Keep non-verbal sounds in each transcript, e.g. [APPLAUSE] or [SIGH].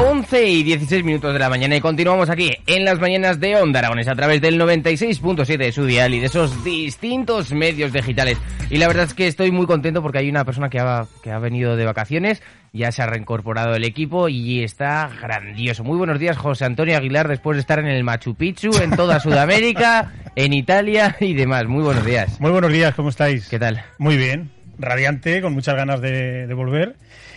11 y 16 minutos de la mañana y continuamos aquí en las mañanas de Onda Aragones a través del 96.7 de su dial y de esos distintos medios digitales. Y la verdad es que estoy muy contento porque hay una persona que ha, que ha venido de vacaciones, ya se ha reincorporado el equipo y está grandioso. Muy buenos días, José Antonio Aguilar, después de estar en el Machu Picchu, en toda Sudamérica, [LAUGHS] en Italia y demás. Muy buenos días. Muy buenos días, ¿cómo estáis? ¿Qué tal? Muy bien, radiante, con muchas ganas de, de volver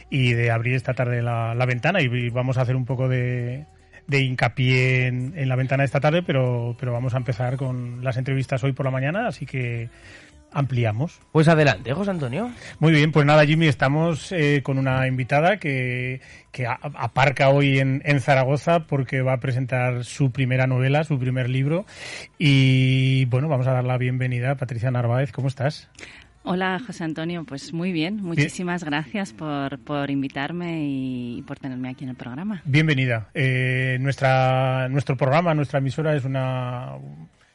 y de abrir esta tarde la, la ventana y vamos a hacer un poco de, de hincapié en, en, la ventana esta tarde, pero, pero vamos a empezar con las entrevistas hoy por la mañana, así que ampliamos. Pues adelante, José Antonio. Muy bien, pues nada, Jimmy, estamos eh, con una invitada que, que a, aparca hoy en, en, Zaragoza porque va a presentar su primera novela, su primer libro. Y bueno, vamos a dar la bienvenida a Patricia Narváez. ¿Cómo estás? Hola, José Antonio. Pues muy bien. Muchísimas bien. gracias por, por, invitarme y por tenerme aquí en el programa. Bienvenida. Eh, nuestra, nuestro programa, nuestra emisora es una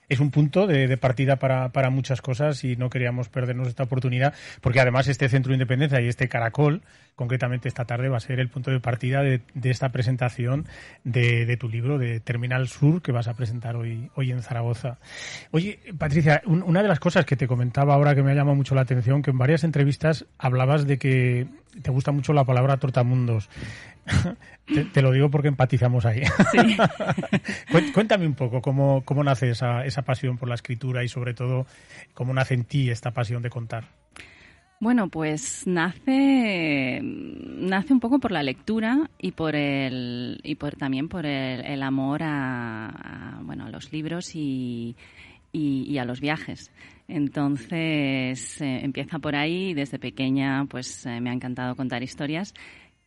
es un punto de, de partida para, para, muchas cosas y no queríamos perdernos esta oportunidad porque además este Centro de Independencia y este Caracol, concretamente esta tarde, va a ser el punto de partida de, de esta presentación de, de, tu libro, de Terminal Sur, que vas a presentar hoy, hoy en Zaragoza. Oye, Patricia, un, una de las cosas que te comentaba ahora que me ha llamado mucho la atención, que en varias entrevistas hablabas de que te gusta mucho la palabra tortamundos. [LAUGHS] te, te, lo digo porque empatizamos ahí. Sí. [LAUGHS] Cuéntame un poco cómo, cómo nace esa, esa pasión por la escritura y sobre todo cómo nace en ti esta pasión de contar. Bueno, pues nace nace un poco por la lectura y por el y por también por el, el amor a, bueno a los libros y, y, a los viajes. Entonces eh, empieza por ahí. Desde pequeña, pues eh, me ha encantado contar historias.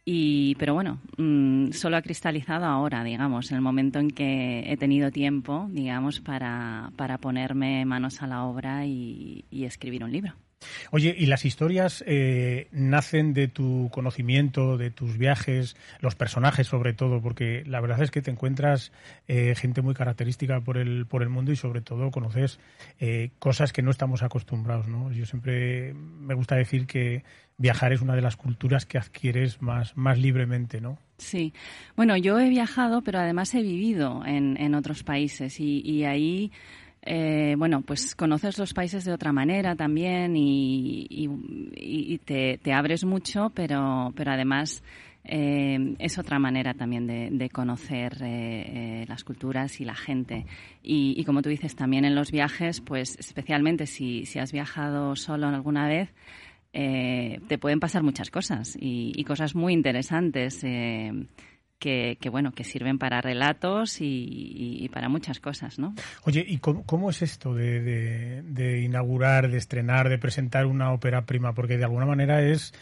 Y, pero bueno, mmm, solo ha cristalizado ahora, digamos, en el momento en que he tenido tiempo, digamos, para, para ponerme manos a la obra y, y escribir un libro. Oye, ¿y las historias eh, nacen de tu conocimiento, de tus viajes, los personajes sobre todo? Porque la verdad es que te encuentras eh, gente muy característica por el, por el mundo y sobre todo conoces eh, cosas que no estamos acostumbrados, ¿no? Yo siempre me gusta decir que viajar es una de las culturas que adquieres más, más libremente, ¿no? Sí. Bueno, yo he viajado, pero además he vivido en, en otros países y, y ahí eh, bueno, pues conoces los países de otra manera también y, te, abres mucho, pero, pero además eh, es otra manera también de, conocer eh, eh, las culturas y la gente. Y, y, como tú dices, también en los viajes, pues especialmente si, si has viajado solo alguna vez, te pueden pasar muchas cosas y cosas muy interesantes. Que, que, bueno, que sirven para relatos y, y, para muchas cosas, ¿no? Oye, ¿y cómo, cómo es esto de, de, de, inaugurar, de estrenar, de presentar una ópera prima? Porque de alguna manera es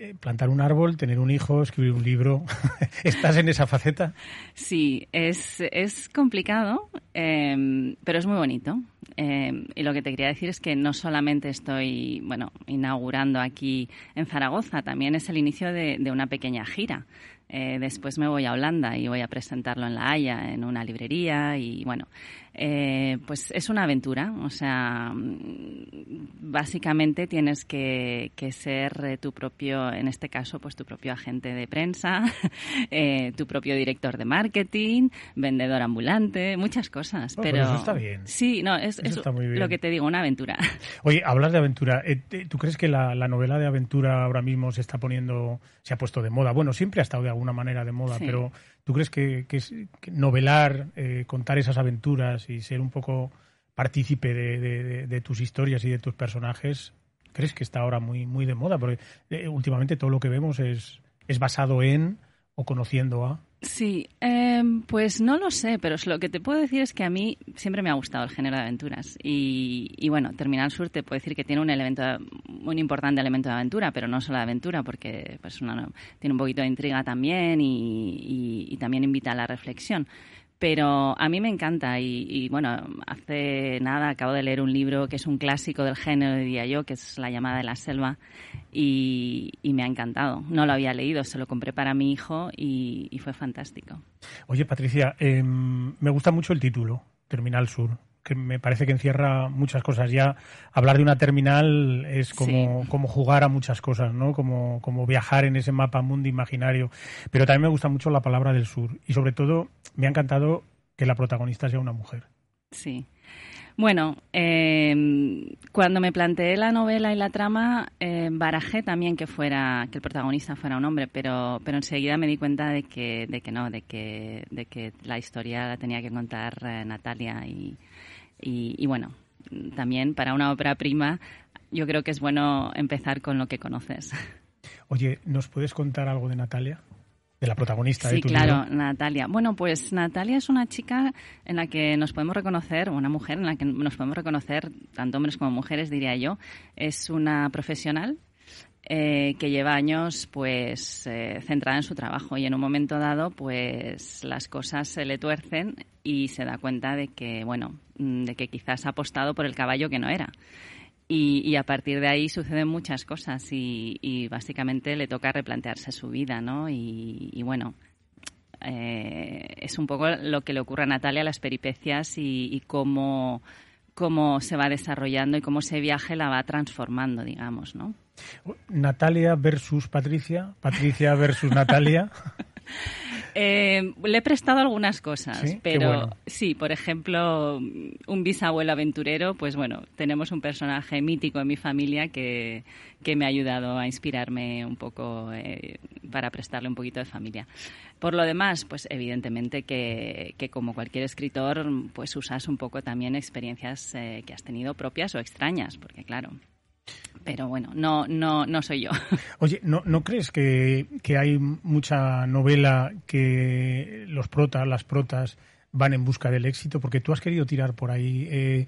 eh, plantar un árbol, tener un hijo, escribir un libro. [LAUGHS] ¿Estás en esa faceta? Sí, es, es complicado, eh, pero es muy bonito. Eh, y lo que te quería decir es que no solamente estoy, bueno, inaugurando aquí en Zaragoza, también es el inicio de, de una pequeña gira eh, después me voy a Holanda y voy a presentarlo en La Haya, en una librería y bueno, eh, pues es una aventura. O sea, básicamente tienes que, que ser eh, tu propio, en este caso, pues tu propio agente de prensa, [LAUGHS] eh, tu propio director de marketing, vendedor ambulante, muchas cosas. Oh, pero, pero, eso está bien. Sí, no, es, es lo que te digo, una aventura. [LAUGHS] Oye, hablas de aventura. ¿Tú crees que la, la novela de aventura ahora mismo se está poniendo, se ha puesto de moda? Bueno, siempre ha estado de alguna manera de moda, sí. pero ¿tú crees que, que, es, que novelar, eh, contar esas aventuras y ser un poco partícipe de, de- de tus historias y de tus personajes, ¿crees que está ahora muy, muy de moda? Porque eh, últimamente todo lo que vemos es, es basado en o conociendo a. Sí, eh, pues no lo sé, pero lo que te puedo decir es que a mí siempre me ha gustado el género de aventuras. Y, y bueno, Terminal Sur te puedo decir que tiene un elemento, un importante elemento de aventura, pero no solo de aventura, porque pues una- tiene un poquito de intriga también y también invita a la reflexión. Pero a mí me encanta y, y, bueno, hace nada acabo de leer un libro que es un clásico del género, diría yo, que es La llamada de la selva y, me ha encantado. No lo había leído, se lo compré para mi hijo y, y fue fantástico. Oye, Patricia, em, me gusta mucho el título, Terminal Sur, que me parece que encierra muchas cosas. Ya hablar de una terminal es como, Sí. como jugar a muchas cosas, ¿no? Como, como viajar en ese mapa mundo imaginario. Pero también me gusta mucho la palabra del sur. Y sobre todo, me ha encantado que la protagonista sea una mujer. Sí. Bueno, eh, cuando me planteé la novela y la trama, eh, barajé también que fuera que el protagonista fuera un hombre, pero, pero enseguida me di cuenta de que, de que no, de que, de que la historia la tenía que contar eh, Natalia y, y, y bueno, también para una ópera prima, yo creo que es bueno empezar con lo que conoces. [LAUGHS] Oye, ¿nos puedes contar algo de Natalia? De la protagonista de Sí, tu claro, libro. Natalia. Bueno, pues Natalia es una chica en la que nos podemos reconocer, una mujer en la que nos podemos reconocer, tanto hombres como mujeres, diría yo. Es una profesional eh, que lleva años pues eh, centrada en su trabajo y en un momento dado pues las cosas se le tuercen y se da cuenta de que, bueno, mm, de que quizás ha apostado por el caballo que no era. Y, a partir de ahí suceden muchas cosas y, básicamente le toca replantearse su vida, ¿no? Y, bueno, eh, es un poco lo que le ocurre a Natalia, las peripecias y cómo, cómo se va desarrollando y cómo ese viaje la va transformando, digamos, ¿no? Natalia versus Patricia, Patricia versus Natalia. [LAUGHS] Eh, le he prestado algunas cosas, Sí, pero bueno. sí, por ejemplo, un bisabuelo aventurero, pues bueno, tenemos un personaje mítico en mi familia que, que me ha ayudado a inspirarme un poco eh, para prestarle un poquito de familia. Por lo demás, pues evidentemente que, que como cualquier escritor, pues usas un poco también experiencias eh, que has tenido propias o extrañas, porque claro. Pero bueno, no, no, no soy yo. [LAUGHS] Oye, ¿no, ¿no crees que, que hay mucha novela que los protas, las protas, van en busca del éxito? Porque tú has querido tirar por ahí. eh,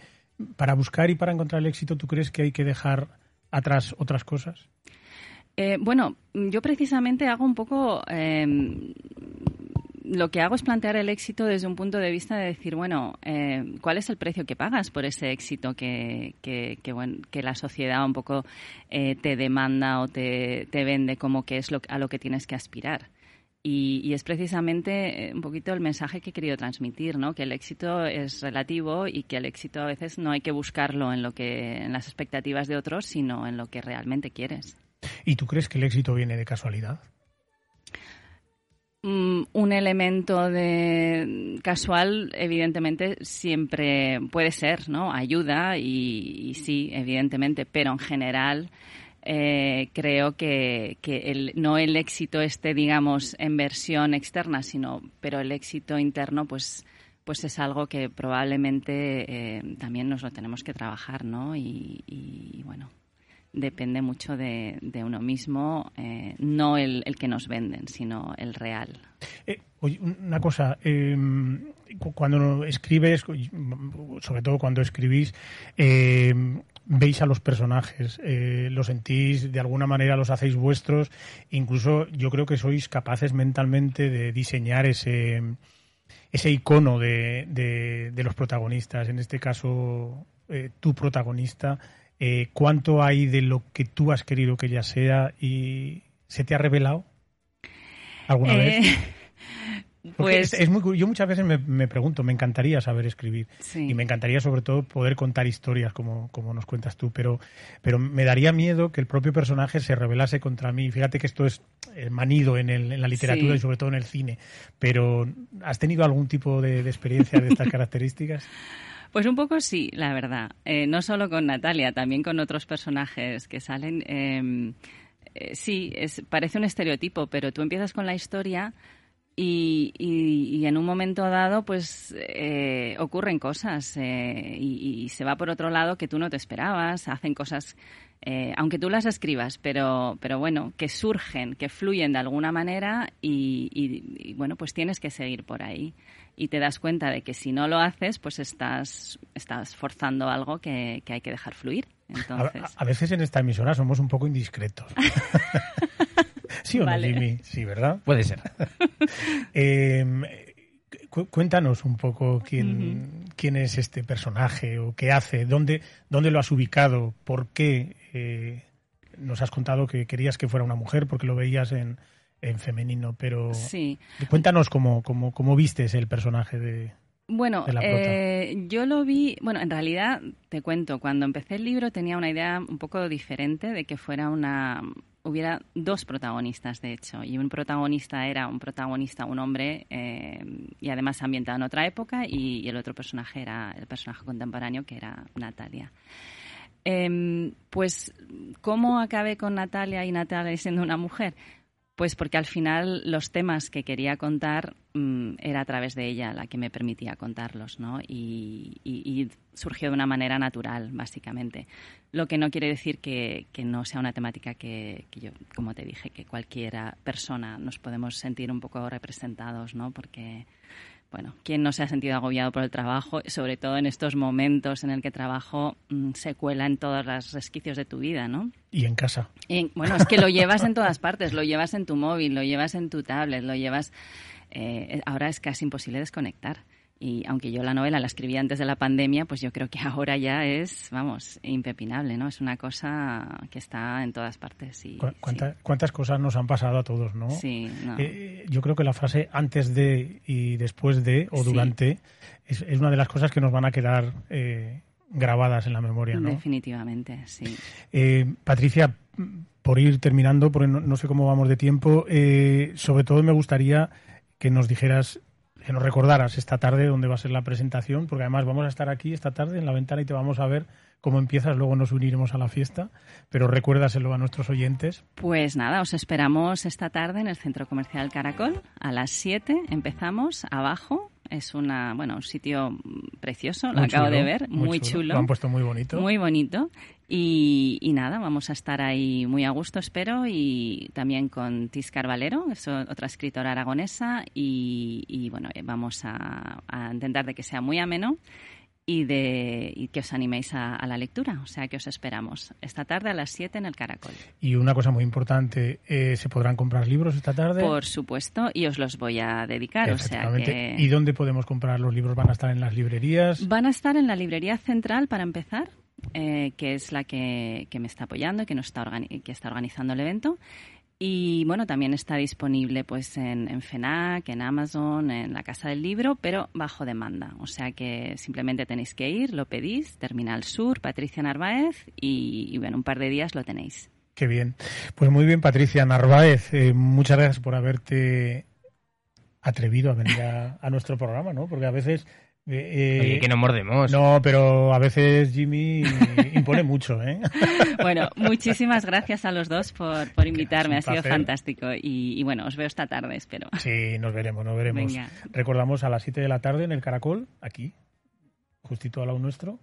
para buscar y para encontrar el éxito, ¿tú crees que hay que dejar atrás otras cosas? Eh, bueno, yo precisamente hago un poco. eh, lo que hago es plantear el éxito desde un punto de vista de decir, bueno, eh, ¿cuál es el precio que pagas por ese éxito que, que, que, bueno, que la sociedad un poco eh, te demanda o te, te vende como que es lo, a lo que tienes que aspirar? Y, y es precisamente eh, un poquito el mensaje que he querido transmitir, ¿no? Que el éxito es relativo y que el éxito a veces no hay que buscarlo en lo que en las expectativas de otros, sino en lo que realmente quieres. ¿Y tú crees que el éxito viene de casualidad? Mm, un elemento de casual, evidentemente, siempre puede ser, ¿no? Ayuda y, y sí, evidentemente, pero en general eh, creo que, que el, no el éxito este, digamos, en versión externa, sino, pero el éxito interno, pues pues es algo que probablemente eh, también nos lo tenemos que trabajar, ¿no? Y, y, bueno, depende mucho de, uno mismo, eh, no el, que nos venden, sino el real. Eh, oye, una cosa, eh, cuando escribes, sobre todo cuando escribís, eh, veis a los personajes, eh, los sentís, de alguna manera los hacéis vuestros, incluso yo creo que sois capaces mentalmente de diseñar ese, ese icono de, de, de los protagonistas, en este caso eh, tu protagonista. Eh, ¿Cuánto hay de lo que tú has querido que ella sea y se te ha revelado alguna vez? [LAUGHS] Pues es, es, muy, yo muchas veces me, me, pregunto, me encantaría saber escribir sí. y me encantaría sobre todo poder contar historias como, como nos cuentas tú, pero, pero me daría miedo que el propio personaje se rebelase contra mí. Fíjate que esto es manido en, el, en la literatura sí. y sobre todo en el cine, pero ¿has tenido algún tipo de, de experiencia de estas [LAUGHS] características? Pues un poco sí, la verdad. Eh, no solo con Natalia, también con otros personajes que salen. Eh, eh, sí, es, parece un estereotipo, pero tú empiezas con la historia Y, y- y en un momento dado, pues eh, ocurren cosas eh, y, y se va por otro lado que tú no te esperabas, hacen cosas, eh, aunque tú las escribas, pero, pero bueno, que surgen, que fluyen de alguna manera y, y- y, bueno, pues tienes que seguir por ahí. Y te das cuenta de que si no lo haces, pues estás, estás forzando algo que, que hay que dejar fluir. Entonces, a- a veces en esta emisora somos un poco indiscretos. [LAUGHS] ¿Sí o no, Vale. Jimmy? Sí, ¿verdad? [LAUGHS] Puede ser. [LAUGHS] Eh, cu- cuéntanos un poco quién, quién es este personaje o qué hace, dónde, dónde lo has ubicado, por qué. eh, nos has contado que querías que fuera una mujer porque lo veías en, en femenino, pero sí. cuéntanos cómo, cómo, cómo vistes el personaje de... Bueno, de la prota. eh, yo lo vi, bueno, en realidad te cuento, cuando empecé el libro tenía una idea un poco diferente de que fuera una, hubiera dos protagonistas de hecho, y un protagonista era un protagonista, un hombre, eh, y además ambientado en otra época, y, el otro personaje era el personaje contemporáneo que era Natalia. Em, pues, ¿cómo acabé con Natalia y Natalia siendo una mujer? Pues porque al final los temas que quería contar mm, era a través de ella la que me permitía contarlos, ¿no? Y, surgió de una manera natural, básicamente. Lo que no quiere decir que, que no sea una temática que, que yo, como te dije, que cualquiera persona nos podemos sentir un poco representados, ¿no? Porque, bueno, ¿quién no se ha sentido agobiado por el trabajo? Sobre todo en estos momentos en el que trabajo mm, se cuela en todos los resquicios de tu vida, ¿no? Y en casa. En- bueno, es que lo llevas en todas partes, lo llevas en tu móvil, lo llevas en tu tablet, lo llevas... eh, ahora es casi imposible desconectar. Y aunque yo la novela la escribí antes de la pandemia, pues yo creo que [LAUGHS] ahora ya es, vamos, impepinable, ¿no? Es una cosa que está en todas partes. Y, Cu- cuánta- ¿Cuántas cosas nos han pasado a todos, no? Sí, no. Eh, yo creo que la frase antes de y después de o Sí. durante es, es una de las cosas que nos van a quedar eh, grabadas en la memoria, ¿no? Definitivamente, sí. Eh, Patricia, por ir terminando, porque no, no sé cómo vamos de tiempo, eh, sobre todo me gustaría que nos dijeras, que nos recordaras esta tarde dónde va a ser la presentación, porque además vamos a estar aquí esta tarde en la ventana y te vamos a ver cómo empiezas, luego nos uniremos a la fiesta, pero recuérdaselo a nuestros oyentes. Pues nada, os esperamos esta tarde en el Centro Comercial Caracol. A las 7 empezamos abajo. Es una, bueno, un sitio mm, precioso, lo acabo chulo, de ver, muy, chulo. Lo han puesto muy bonito. Muy bonito. Y, y nada, vamos a estar ahí muy a gusto, espero, y también con Tis Carvalero, es otra escritora aragonesa, y, y, bueno, eh, vamos a, a intentar de que sea muy ameno y, de, y que os animéis a, a la lectura. O sea, que os esperamos esta tarde a las 7 en el Caracol. Y una cosa muy importante, eh, ¿se podrán comprar libros esta tarde? Por supuesto, y os los voy a dedicar. O sea que ¿Y dónde podemos comprar los libros? ¿Van a estar en las librerías? van a estar en la librería central para empezar, eh, que es la que, que me está apoyando y que, nos está que está organizando el evento. Y bueno, también está disponible pues en, en FENAC, en Amazon, en la Casa del Libro, pero bajo demanda. O sea que simplemente tenéis que ir, lo pedís, Terminal Sur, Patricia Narváez, y, bueno, un par de días lo tenéis. Qué bien. Pues muy bien, Patricia Narváez. eh, muchas gracias por haberte atrevido a venir a, a nuestro programa, ¿no? Porque a veces... eh, eh, Oye, que no mordemos. No, pero a veces Jimmy impone mucho, ¿eh? [LAUGHS] Bueno, muchísimas gracias a los dos por, por invitarme, ha sido fantástico. Y, y bueno, os veo esta tarde, espero. Sí, nos veremos, nos veremos. Venga. Recordamos a las 7 de la tarde en el Caracol, aquí, justito al lado nuestro.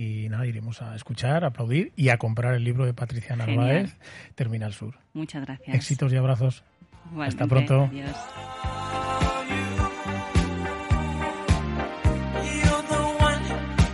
Y nada, iremos a escuchar, a aplaudir y a comprar el libro de Patricia Genial. Narváez, Terminal Sur. Muchas gracias. Éxitos y abrazos. Igualmente, Hasta pronto. Adiós.